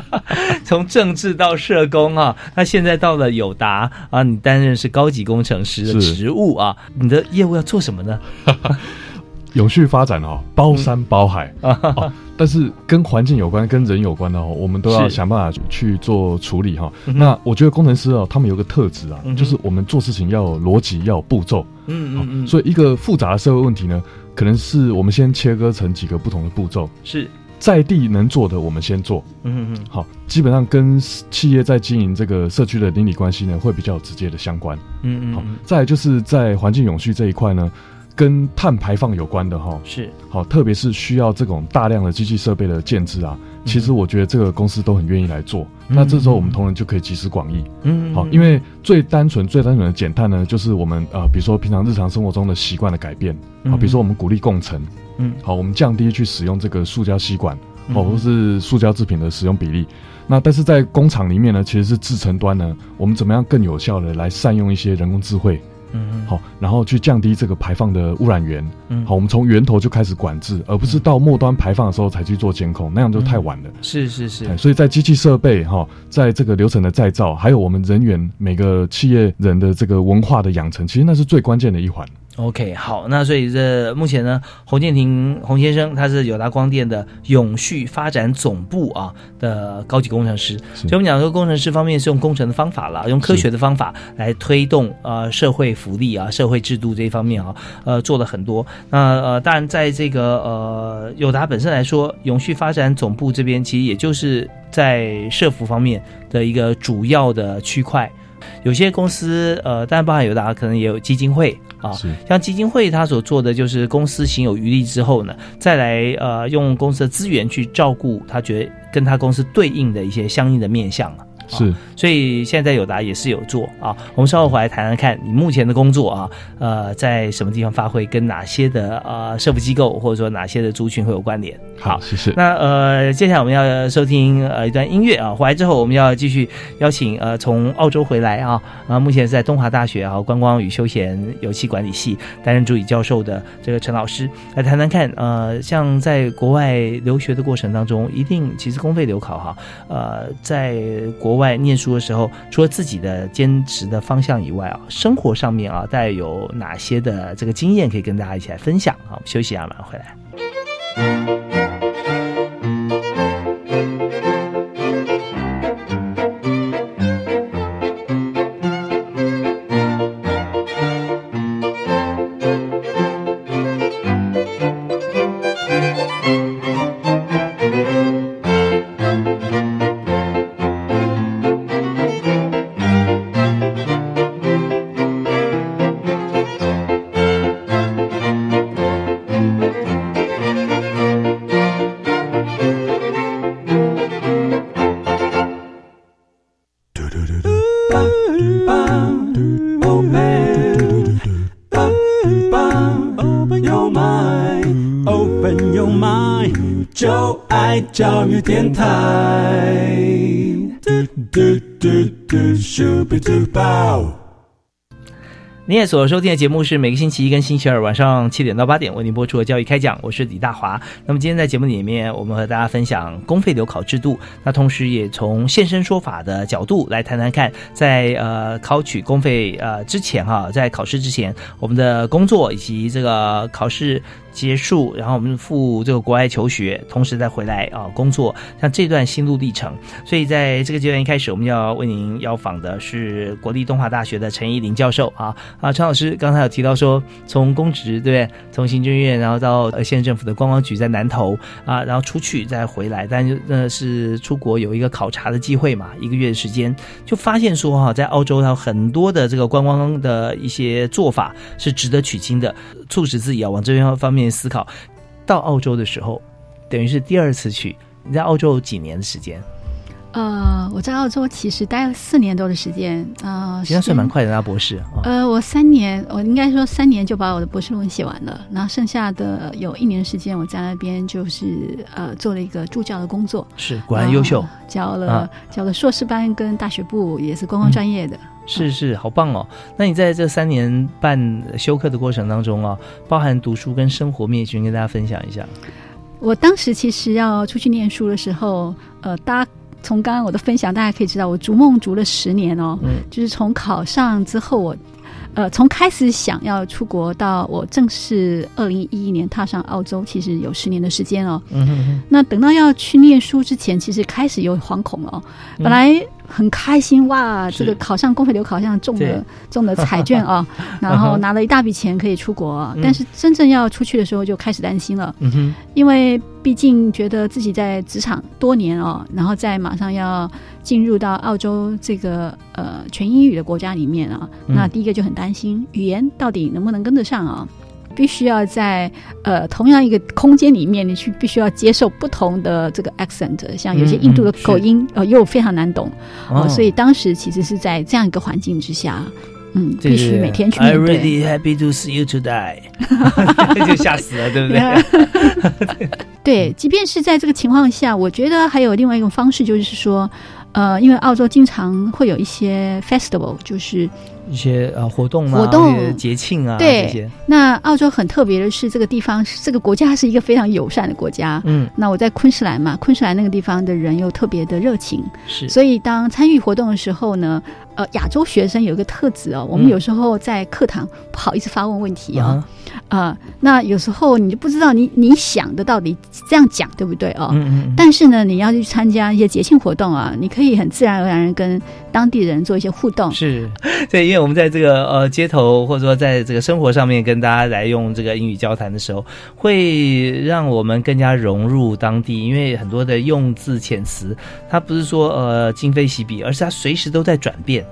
从政治到社工啊，那现在到了友达啊，你担任是高级工程师的职务啊，你的业务要做什么呢？永续发展哦，包山包海啊，但是跟环境有关、跟人有关的哦，我们都要想办法去做处理哈。那我觉得工程师哦，他们有个特质啊，就是我们做事情要有逻辑、要有步骤。嗯嗯嗯。所以一个复杂的社会问题呢，可能是我们先切割成几个不同的步骤。是在地能做的，我们先做。嗯嗯嗯。好，基本上跟企业在经营这个社区的邻里关系呢，会比较直接的相关。嗯嗯。好，再就是在环境永续这一块呢。跟碳排放有关的哈。是。好，特别是需要这种大量的机器设备的建制啊，其实我觉得这个公司都很愿意来做。那这时候我们同仁就可以集思广益，嗯，好，因为最单纯、最单纯的减碳呢，就是我们呃，比如说平常日常生活中的习惯的改变，好，比如说我们鼓励共乘，嗯，好，我们降低去使用这个塑胶吸管，哦，或是塑胶制品的使用比例。那但是在工厂里面呢，其实是制成端呢，我们怎么样更有效的来善用一些人工智慧。嗯，好，然后去降低这个排放的污染源。嗯，好，我们从源头就开始管制，而不是到末端排放的时候才去做监控，那样就太晚了。是是是，所以在机器设备哈，在这个流程的再造，还有我们人员每个企业人的这个文化的养成，其实那是最关键的一环。OK，好，那所以这目前呢，洪建廷洪先生他是友达光电的永续发展总部啊的高级工程师。所以我们讲说，工程师方面是用工程的方法了，用科学的方法来推动呃社会福利啊、社会制度这一方面啊，呃做了很多。那呃，当然在这个呃友达本身来说，永续发展总部这边其实也就是在社服方面的一个主要的区块。有些公司，呃，当然包含友达，可能也有基金会啊。像基金会，它所做的就是公司行有余力之后呢，再来呃用公司的资源去照顾他觉得跟他公司对应的一些相应的面向了。是，所以现在友达也是有做啊。我们稍后回来谈谈看你目前的工作啊，呃，在什么地方发挥，跟哪些的呃社福机构或者说哪些的族群会有关联。好，谢谢。那呃，接下来我们要收听呃一段音乐啊。回来之后，我们要继续邀请呃从澳洲回来啊啊，目前是在东华大学啊观光与休闲游戏管理系担任助理教授的这个陈老师来谈谈看呃，像在国外留学的过程当中，一定其实公费留考哈，呃，在国。外念书的时候，除了自己的坚持的方向以外啊，生活上面啊，大概有哪些的这个经验可以跟大家一起来分享啊？我们休息一下，马上回来。您也所收听的节目是每个星期一跟星期二晚上七点到八点为您播出的教育开讲，我是李大华。那么今天在节目里面，我们和大家分享公费留考制度，那同时也从现身说法的角度来谈谈看，在呃考取公费呃之前哈，在考试之前，我们的工作以及这个考试结束，然后我们赴这个国外求学，同时再回来啊工作，像这段心路历程。所以在这个阶段一开始，我们要为您邀访的是国立东华大学的陈依林教授啊啊，陈老师刚才有提到说，从公职对不对？从行政院然后到呃县政府的观光局在南投啊，然后出去再回来，但就那是出国有一个考察的机会嘛，一个月的时间，就发现说哈，在澳洲它很多的这个观光的一些做法是值得取经的，促使自己要往这边方面。思考到澳洲的时候，等于是第二次去。你在澳洲有几年的时间？呃，我在澳洲其实待了四年多的时间啊，实际上算蛮快的，那博士。呃，我三年，我应该说三年就把我的博士论文写完了，然后剩下的有一年时间，我在那边就是呃做了一个助教的工作。是，果然优秀，教了教了硕士班跟大学部，也是观光专业的。是是，好棒哦！那你在这三年半休课的过程当中啊，包含读书跟生活面，请跟大家分享一下。我当时其实要出去念书的时候，呃，大家。从刚刚我的分享，大家可以知道，我逐梦逐了十年哦，就是从考上之后，我呃从开始想要出国到我正式二零一一年踏上澳洲，其实有十年的时间哦。嗯那等到要去念书之前，其实开始有惶恐了，本来。很开心哇！这个考上公费留考，像中了中了彩券啊，然后拿了一大笔钱可以出国。但是真正要出去的时候，就开始担心了。因为毕竟觉得自己在职场多年哦，然后在马上要进入到澳洲这个呃全英语的国家里面啊，那第一个就很担心语言到底能不能跟得上啊。必须要在呃同样一个空间里面，你去必须要接受不同的这个 accent，像有些印度的口音，呃，又非常难懂，哦，所以当时其实是在这样一个环境之下，嗯，必须每天去面对。I really happy to see you today，就吓死了，对不对？对，即便是在这个情况下，我觉得还有另外一种方式，就是说，呃，因为澳洲经常会有一些 festival，就是。一些呃活动啊，活动节庆啊，对。那澳洲很特别的是，这个地方这个国家是一个非常友善的国家。嗯，那我在昆士兰嘛，昆士兰那个地方的人又特别的热情，是。所以当参与活动的时候呢，呃，亚洲学生有一个特质哦，我们有时候在课堂不好意思发问问题啊，啊，那有时候你就不知道你你想的到底这样讲对不对哦？嗯嗯。但是呢，你要去参加一些节庆活动啊，你可以很自然而然跟当地人做一些互动。是，对，因为。我们在这个呃街头，或者说在这个生活上面跟大家来用这个英语交谈的时候，会让我们更加融入当地。因为很多的用字遣词，它不是说呃今非昔比，而是它随时都在转变。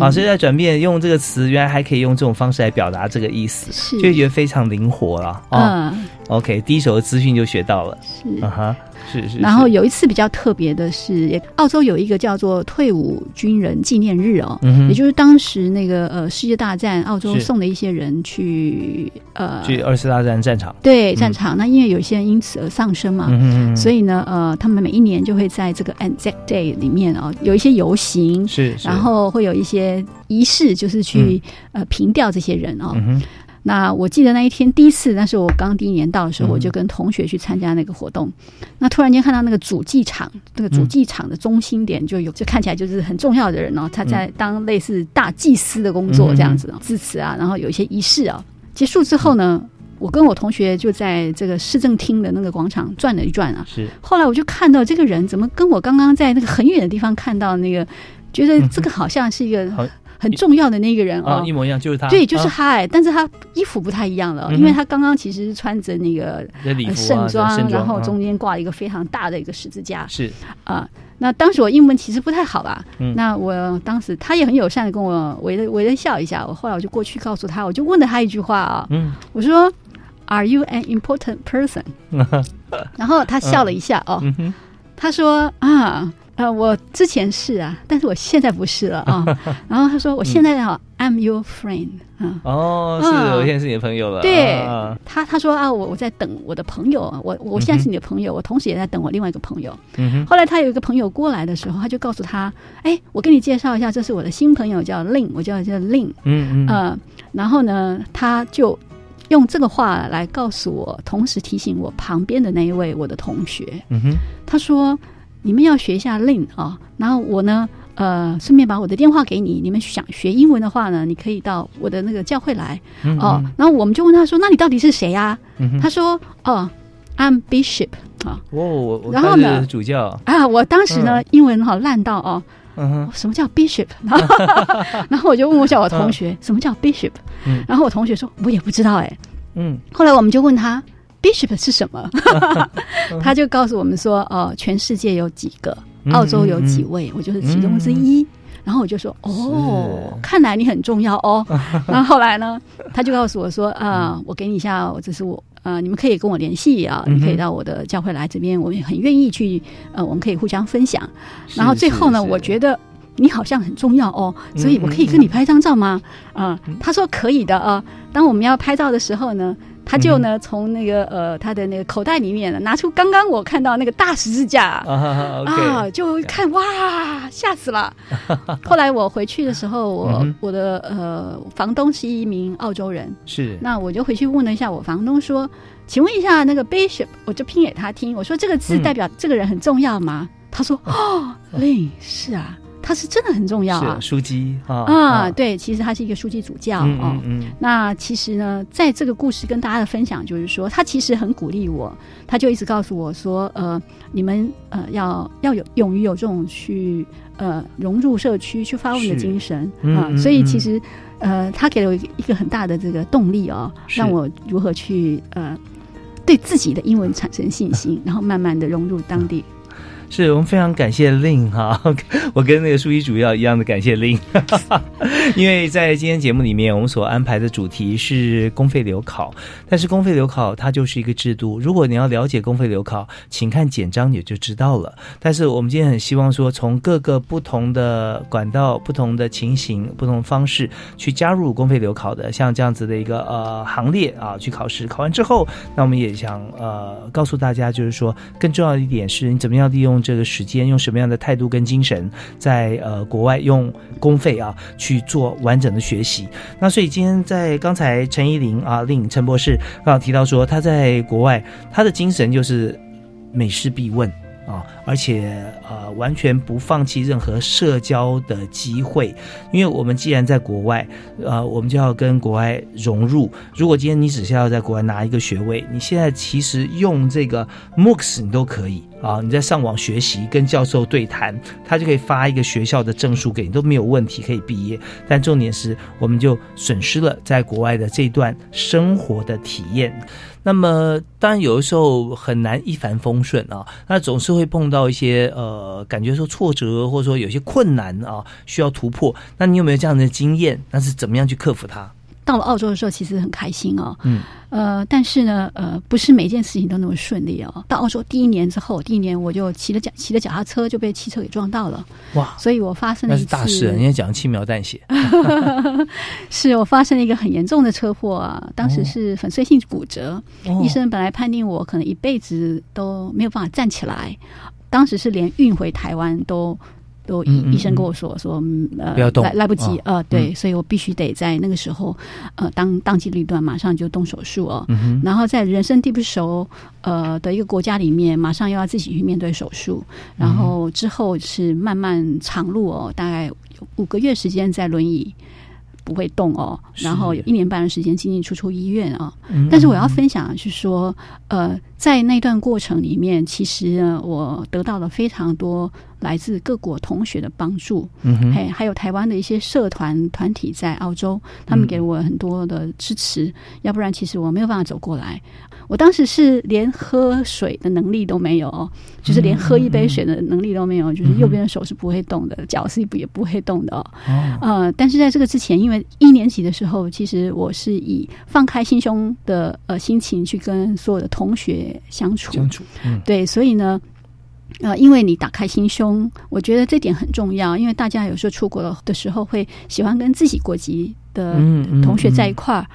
啊，所以在转变，用这个词原来还可以用这种方式来表达这个意思，就觉得非常灵活了。啊，OK，第一手的资讯就学到了。是，啊哈。是是，然后有一次比较特别的是，澳洲有一个叫做退伍军人纪念日哦，也就是当时那个呃世界大战，澳洲送的一些人去呃去二次大战战场，对战场。那因为有些人因此而丧生嘛，所以呢呃他们每一年就会在这个 Anzac Day 里面哦有一些游行，是，然后会有一些仪式，就是去呃凭吊这些人哦。那我记得那一天第一次，那是我刚第一年到的时候，我就跟同学去参加那个活动。那突然间看到那个主祭场，那个主祭场的中心点就有，就看起来就是很重要的人哦，他在当类似大祭司的工作这样子，致辞啊，然后有一些仪式啊。结束之后呢，我跟我同学就在这个市政厅的那个广场转了一转啊。是。后来我就看到这个人怎么跟我刚刚在那个很远的地方看到那个，觉得这个好像是一个。很重要的那个人哦，一模一样，就是他，对，就是他哎，但是他衣服不太一样了，因为他刚刚其实是穿着那个盛装，然后中间挂了一个非常大的一个十字架，是。啊，那当时我英文其实不太好吧，嗯。那我当时他也很友善的跟我微微微笑一下，我后来我就过去告诉他，我就问了他一句话啊，嗯。我说，Are you an important person？然后他笑了一下哦，他说啊。呃，我之前是啊，但是我现在不是了啊。然后他说，我现在啊，I'm your friend 啊。哦，是我现在是你的朋友了。对，他他说啊，我我在等我的朋友，我我现在是你的朋友，我同时也在等我另外一个朋友。嗯后来他有一个朋友过来的时候，他就告诉他，哎，我跟你介绍一下，这是我的新朋友，叫 Lin，我叫叫 Lin。嗯嗯。呃，然后呢，他就用这个话来告诉我，同时提醒我旁边的那一位我的同学。嗯哼。他说。你们要学一下 Lin 啊，然后我呢，呃，顺便把我的电话给你。你们想学英文的话呢，你可以到我的那个教会来哦。然后我们就问他说：“那你到底是谁呀？”他说：“哦，I'm Bishop 啊。”哦，然后呢，主教啊，我当时呢，英文好烂到哦，什么叫 Bishop？然后我就问我小同学，什么叫 Bishop？然后我同学说，我也不知道哎。嗯，后来我们就问他。Bishop 是什么？他就告诉我们说：“哦，全世界有几个，澳洲有几位，我就是其中之一。”然后我就说：“哦，看来你很重要哦。”然后后来呢，他就告诉我说：“啊，我给你一下，这是我呃，你们可以跟我联系啊，你可以到我的教会来这边，我也很愿意去呃，我们可以互相分享。然后最后呢，我觉得你好像很重要哦，所以我可以跟你拍张照吗？啊，他说可以的啊。当我们要拍照的时候呢。”他就呢，从那个呃，他的那个口袋里面拿出刚刚我看到那个大十字架。啊，就看哇，吓死了。后来我回去的时候，我我的呃房东是一名澳洲人，是。那我就回去问了一下我房东说，请问一下那个 bishop，我就拼给他听，我说这个字代表这个人很重要吗？他说 哦，Lin 是啊。他是真的很重要啊，书记啊啊，对，其实他是一个书记主教哦。那其实呢，在这个故事跟大家的分享，就是说，他其实很鼓励我，他就一直告诉我说，呃，你们呃要要有勇于有这种去呃融入社区、去发问的精神啊。所以其实呃，他给了我一个很大的这个动力哦，让我如何去呃对自己的英文产生信心，然后慢慢的融入当地。是我们非常感谢令哈，我跟那个书记主要一样的感谢令，因为在今天节目里面，我们所安排的主题是公费留考，但是公费留考它就是一个制度，如果你要了解公费留考，请看简章也就知道了。但是我们今天很希望说，从各个不同的管道、不同的情形、不同方式去加入公费留考的，像这样子的一个呃行列啊，去考试，考完之后，那我们也想呃告诉大家，就是说更重要的一点是你怎么样利用。这个时间用什么样的态度跟精神，在呃国外用公费啊去做完整的学习？那所以今天在刚才陈依林啊，令陈博士刚好提到说，他在国外他的精神就是每事必问。啊，而且呃，完全不放弃任何社交的机会，因为我们既然在国外，呃，我们就要跟国外融入。如果今天你只是要在国外拿一个学位，你现在其实用这个 MOOCs 你都可以啊，你在上网学习，跟教授对谈，他就可以发一个学校的证书给你，都没有问题可以毕业。但重点是，我们就损失了在国外的这段生活的体验。那么，当然有的时候很难一帆风顺啊，那总是会碰到一些呃，感觉说挫折，或者说有些困难啊，需要突破。那你有没有这样的经验？那是怎么样去克服它？到了澳洲的时候，其实很开心哦。嗯。呃，但是呢，呃，不是每件事情都那么顺利哦。到澳洲第一年之后，第一年我就骑了脚骑了脚踏车，就被汽车给撞到了。哇！所以我发生了那是大事，人家讲轻描淡写。是我发生了一个很严重的车祸啊！当时是粉碎性骨折，医生本来判定我可能一辈子都没有办法站起来，当时是连运回台湾都。都医医生跟我说说，呃，来来不及，呃，对，所以我必须得在那个时候，呃，当当机立断，马上就动手术哦。然后在人生地不熟，呃的一个国家里面，马上又要自己去面对手术，然后之后是漫漫长路哦，大概五个月时间在轮椅。不会动哦，然后有一年半的时间进进出出医院啊。但是我要分享的是说，呃，在那段过程里面，其实呢，我得到了非常多来自各国同学的帮助，还还有台湾的一些社团团体在澳洲，他们给我很多的支持，要不然其实我没有办法走过来。我当时是连喝水的能力都没有，就是连喝一杯水的能力都没有，就是右边的手是不会动的，脚是不也不会动的哦。呃，但是在这个之前，因为一年级的时候，其实我是以放开心胸的呃心情去跟所有的同学相处，相处，对，所以呢。呃，因为你打开心胸，我觉得这点很重要。因为大家有时候出国的时候会喜欢跟自己国籍的同学在一块儿。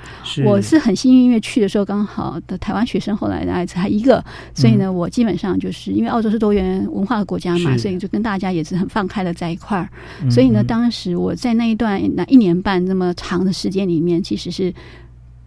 我是很幸运，因为去的时候刚好的台湾学生后来来才一个，所以呢，我基本上就是因为澳洲是多元文化的国家嘛，所以就跟大家也是很放开的在一块儿。所以呢，当时我在那一段那一年半那么长的时间里面，其实是。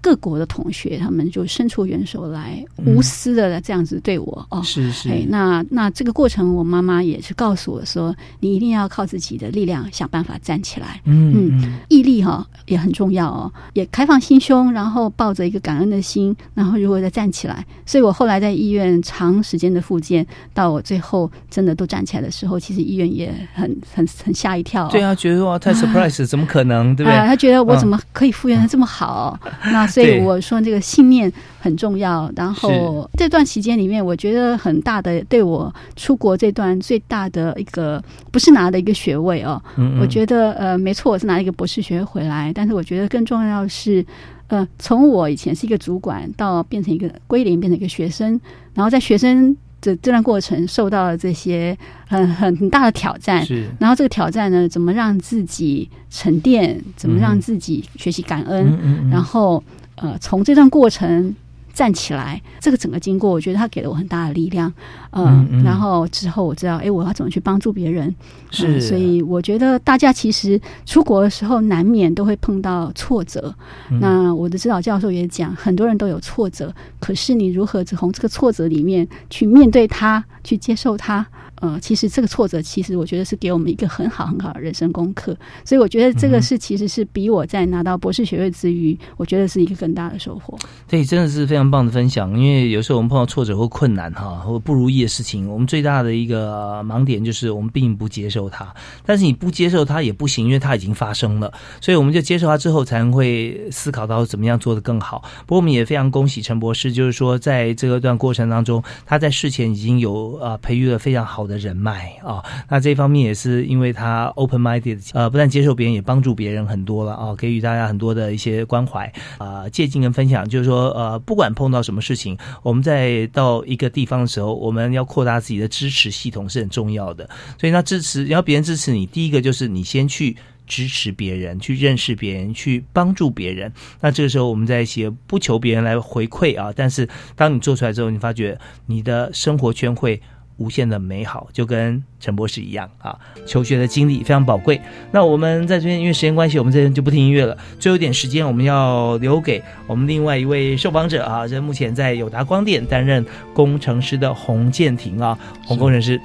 各国的同学，他们就伸出援手来，无私的这样子对我哦。是是。哎，那那这个过程，我妈妈也是告诉我说，你一定要靠自己的力量想办法站起来。嗯嗯，毅力哈也很重要哦，也开放心胸，然后抱着一个感恩的心，然后如果再站起来。所以我后来在医院长时间的复健，到我最后真的都站起来的时候，其实医院也很很很吓一跳。对啊，觉得哇太 surprise，怎么可能，对不对？他觉得我怎么可以复原的这么好？那。所以我说这个信念很重要。然后这段期间里面，我觉得很大的对我出国这段最大的一个不是拿的一个学位哦。我觉得呃没错，我是拿一个博士学位回来。但是我觉得更重要的是，呃，从我以前是一个主管到变成一个归零，变成一个学生，然后在学生的这段过程受到了这些很很很大的挑战。是，然后这个挑战呢，怎么让自己沉淀？怎么让自己学习感恩？然后。呃，从这段过程站起来，这个整个经过，我觉得他给了我很大的力量。嗯，然后之后我知道，哎，我要怎么去帮助别人？是，所以我觉得大家其实出国的时候难免都会碰到挫折。那我的指导教授也讲，很多人都有挫折，可是你如何从这个挫折里面去面对它，去接受它？呃，其实这个挫折，其实我觉得是给我们一个很好很好的人生功课。所以我觉得这个是其实是比我在拿到博士学位之余，我觉得是一个更大的收获。对，真的是非常棒的分享。因为有时候我们碰到挫折或困难哈，或不如意的事情，我们最大的一个盲点就是我们并不接受它。但是你不接受它也不行，因为它已经发生了。所以我们就接受它之后，才会思考到怎么样做得更好。不过我们也非常恭喜陈博士，就是说在这个段过程当中，他在事前已经有呃培育了非常好的。人脉啊，那这方面也是因为他 open minded，呃，不但接受别人，也帮助别人很多了啊，给予大家很多的一些关怀啊，借鉴跟分享。就是说，呃，不管碰到什么事情，我们在到一个地方的时候，我们要扩大自己的支持系统是很重要的。所以，那支持要别人支持你，第一个就是你先去支持别人，去认识别人，去帮助别人。那这个时候，我们在一起不求别人来回馈啊，但是当你做出来之后，你发觉你的生活圈会。无限的美好，就跟陈博士一样啊，求学的经历非常宝贵。那我们在这边，因为时间关系，我们这边就不听音乐了。最后一点时间，我们要留给我们另外一位受访者啊，这目前在友达光电担任工程师的洪建庭啊，洪工程师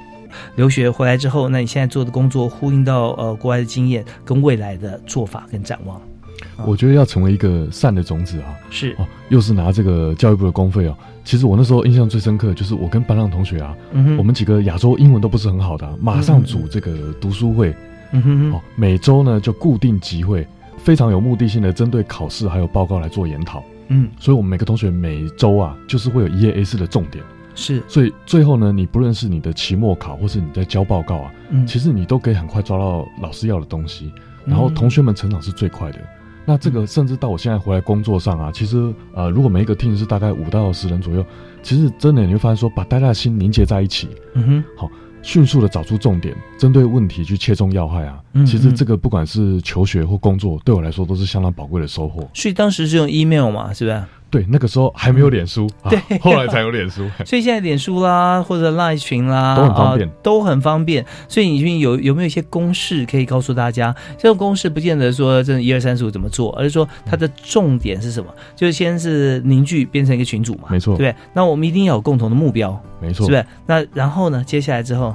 留学回来之后，那你现在做的工作呼应到呃国外的经验跟未来的做法跟展望。我觉得要成为一个善的种子啊，是。哦，又是拿这个教育部的公费哦。其实我那时候印象最深刻，就是我跟班上同学啊，我们几个亚洲英文都不是很好的，马上组这个读书会，嗯哼哦，每周呢就固定集会，非常有目的性的针对考试还有报告来做研讨。嗯，所以我们每个同学每周啊，就是会有一页 A 四的重点，是，所以最后呢，你不论是你的期末考，或是你在交报告啊，嗯。其实你都可以很快抓到老师要的东西，然后同学们成长是最快的。那这个甚至到我现在回来工作上啊，其实呃，如果每一个 team 是大概五到十人左右，其实真的你会发现说，把大家的心凝结在一起，嗯哼，好，迅速的找出重点，针对问题去切中要害啊，其实这个不管是求学或工作，对我来说都是相当宝贵的收获。所以当时是用 email 嘛，是不是？对，那个时候还没有脸书，对，后来才有脸书。所以现在脸书啦，或者 Line 群啦，都很方便，都很方便。所以你有有没有一些公式可以告诉大家？这种公式不见得说这一二三四五怎么做，而是说它的重点是什么？就是先是凝聚，变成一个群组嘛，没错，对。那我们一定要有共同的目标，没错，是不是？那然后呢？接下来之后。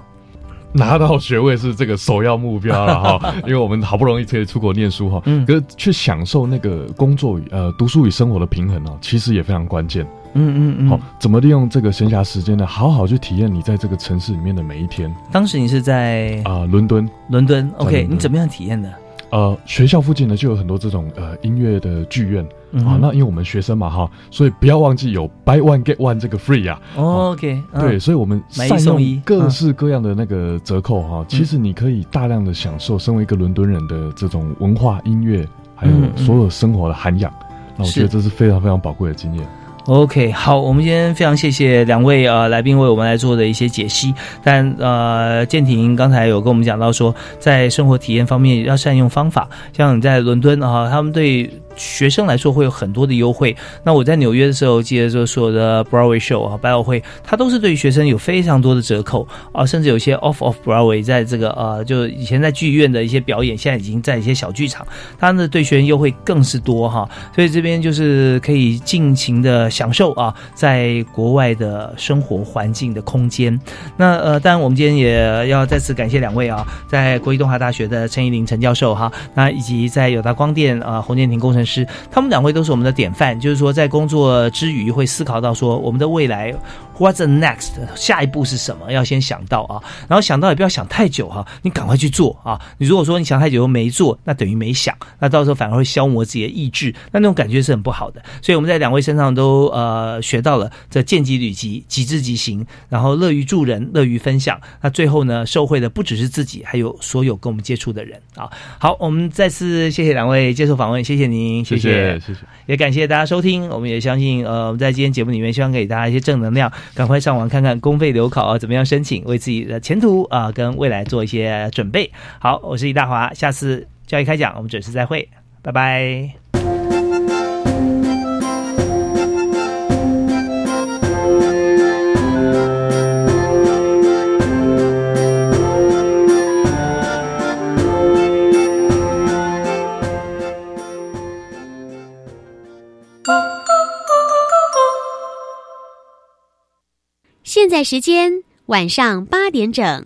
拿到学位是这个首要目标了哈，因为我们好不容易可以出国念书哈，嗯可是去享受那个工作与呃读书与生活的平衡呢，其实也非常关键。嗯嗯嗯，好，怎么利用这个闲暇时间呢？好好去体验你在这个城市里面的每一天。当时你是在啊伦敦，伦敦，OK，你怎么样体验的？呃，学校附近呢就有很多这种呃音乐的剧院啊。那因为我们学生嘛哈，所以不要忘记有 buy one get one 这个 free 啊。OK，对，所以我们善用各式各样的那个折扣哈。其实你可以大量的享受身为一个伦敦人的这种文化、音乐，还有所有生活的涵养。那我觉得这是非常非常宝贵的经验。OK，好，我们今天非常谢谢两位呃来宾为我们来做的一些解析。但呃，建廷刚才有跟我们讲到说，在生活体验方面要善用方法，像你在伦敦啊，他们对学生来说会有很多的优惠。那我在纽约的时候，记得说所有的 Broadway show 啊，百老汇，它都是对学生有非常多的折扣啊，甚至有些 off of Broadway，在这个呃，就以前在剧院的一些表演，现在已经在一些小剧场，它的对学生优惠更是多哈。所以这边就是可以尽情的享受啊，在国外的生活环境的空间。那呃，当然我们今天也要再次感谢两位啊，在国立东华大学的陈怡林陈教授哈，那以及在友达光电啊洪建庭工程师，他们两位都是我们的典范，就是说在工作之余会思考到说我们的未来。What's the next？下一步是什么？要先想到啊，然后想到也不要想太久哈，你赶快去做啊！你如果说你想太久又没做，那等于没想，那到时候反而会消磨自己的意志，那那种感觉是很不好的。所以我们在两位身上都呃学到了这见机履机、急之即行，然后乐于助人、乐于分享。那最后呢，受惠的不只是自己，还有所有跟我们接触的人啊！好，我们再次谢谢两位接受访问，谢谢您，谢谢谢谢，也感谢大家收听。我们也相信呃，我们在今天节目里面希望给大家一些正能量。赶快上网看看公费留考啊，怎么样申请，为自己的前途啊跟未来做一些准备。好，我是李大华，下次教育开讲，我们准时再会，拜拜。在时间晚上八点整。